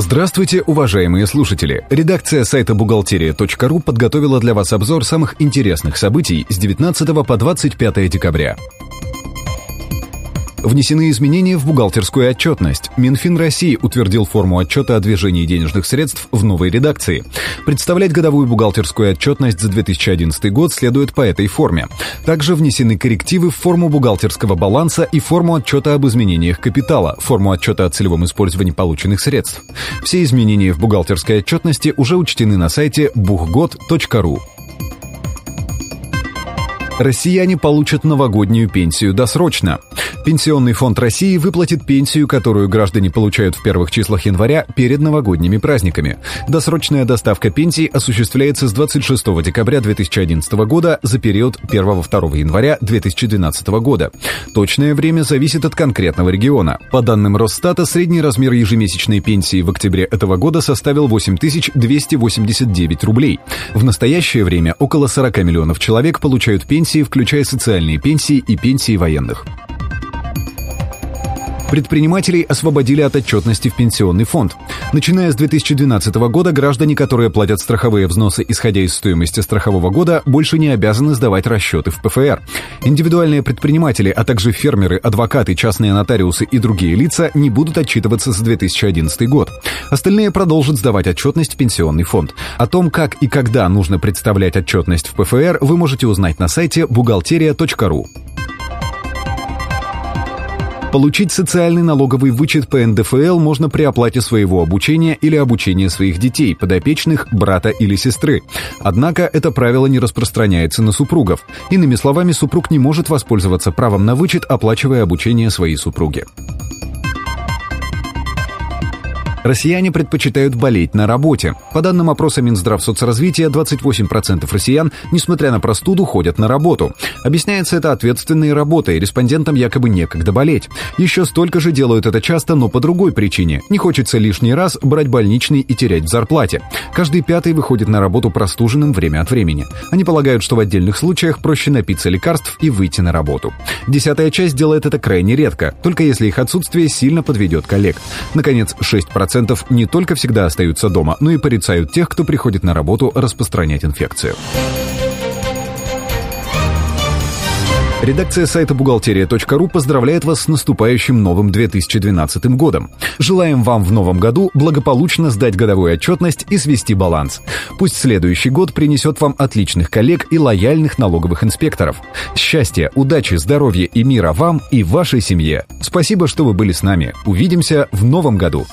Здравствуйте, уважаемые слушатели! Редакция сайта бухгалтерия.ру подготовила для вас обзор самых интересных событий с 19 по 25 декабря. Внесены изменения в бухгалтерскую отчетность. Минфин России утвердил форму отчета о движении денежных средств в новой редакции. Представлять годовую бухгалтерскую отчетность за 2011 год следует по этой форме. Также внесены коррективы в форму бухгалтерского баланса и форму отчета об изменениях капитала, форму отчета о целевом использовании полученных средств. Все изменения в бухгалтерской отчетности уже учтены на сайте buchgod.ru. Россияне получат новогоднюю пенсию досрочно. Пенсионный фонд России выплатит пенсию, которую граждане получают в первых числах января перед новогодними праздниками. Досрочная доставка пенсий осуществляется с 26 декабря 2011 года за период 1-2 января 2012 года. Точное время зависит от конкретного региона. По данным Росстата, средний размер ежемесячной пенсии в октябре этого года составил 8289 рублей. В настоящее время около 40 миллионов человек получают пенсии пенсии, включая социальные пенсии и пенсии военных. Предпринимателей освободили от отчетности в пенсионный фонд. Начиная с 2012 года граждане, которые платят страховые взносы, исходя из стоимости страхового года, больше не обязаны сдавать расчеты в ПФР. Индивидуальные предприниматели, а также фермеры, адвокаты, частные нотариусы и другие лица не будут отчитываться за 2011 год. Остальные продолжат сдавать отчетность в пенсионный фонд. О том, как и когда нужно представлять отчетность в ПФР, вы можете узнать на сайте бухгалтерия.ру. Получить социальный налоговый вычет по НДФЛ можно при оплате своего обучения или обучения своих детей, подопечных, брата или сестры. Однако это правило не распространяется на супругов. Иными словами, супруг не может воспользоваться правом на вычет, оплачивая обучение своей супруги. Россияне предпочитают болеть на работе. По данным опроса Минздравсоцразвития, 28% россиян, несмотря на простуду, ходят на работу. Объясняется это ответственной работой, респондентам якобы некогда болеть. Еще столько же делают это часто, но по другой причине. Не хочется лишний раз брать больничный и терять в зарплате. Каждый пятый выходит на работу простуженным время от времени. Они полагают, что в отдельных случаях проще напиться лекарств и выйти на работу. Десятая часть делает это крайне редко, только если их отсутствие сильно подведет коллег. Наконец, 6% 10% не только всегда остаются дома, но и порицают тех, кто приходит на работу распространять инфекцию. Редакция сайта бухгалтерия.ру поздравляет вас с наступающим новым 2012 годом. Желаем вам в новом году благополучно сдать годовую отчетность и свести баланс. Пусть следующий год принесет вам отличных коллег и лояльных налоговых инспекторов. Счастья, удачи, здоровья и мира вам и вашей семье. Спасибо, что вы были с нами. Увидимся в новом году.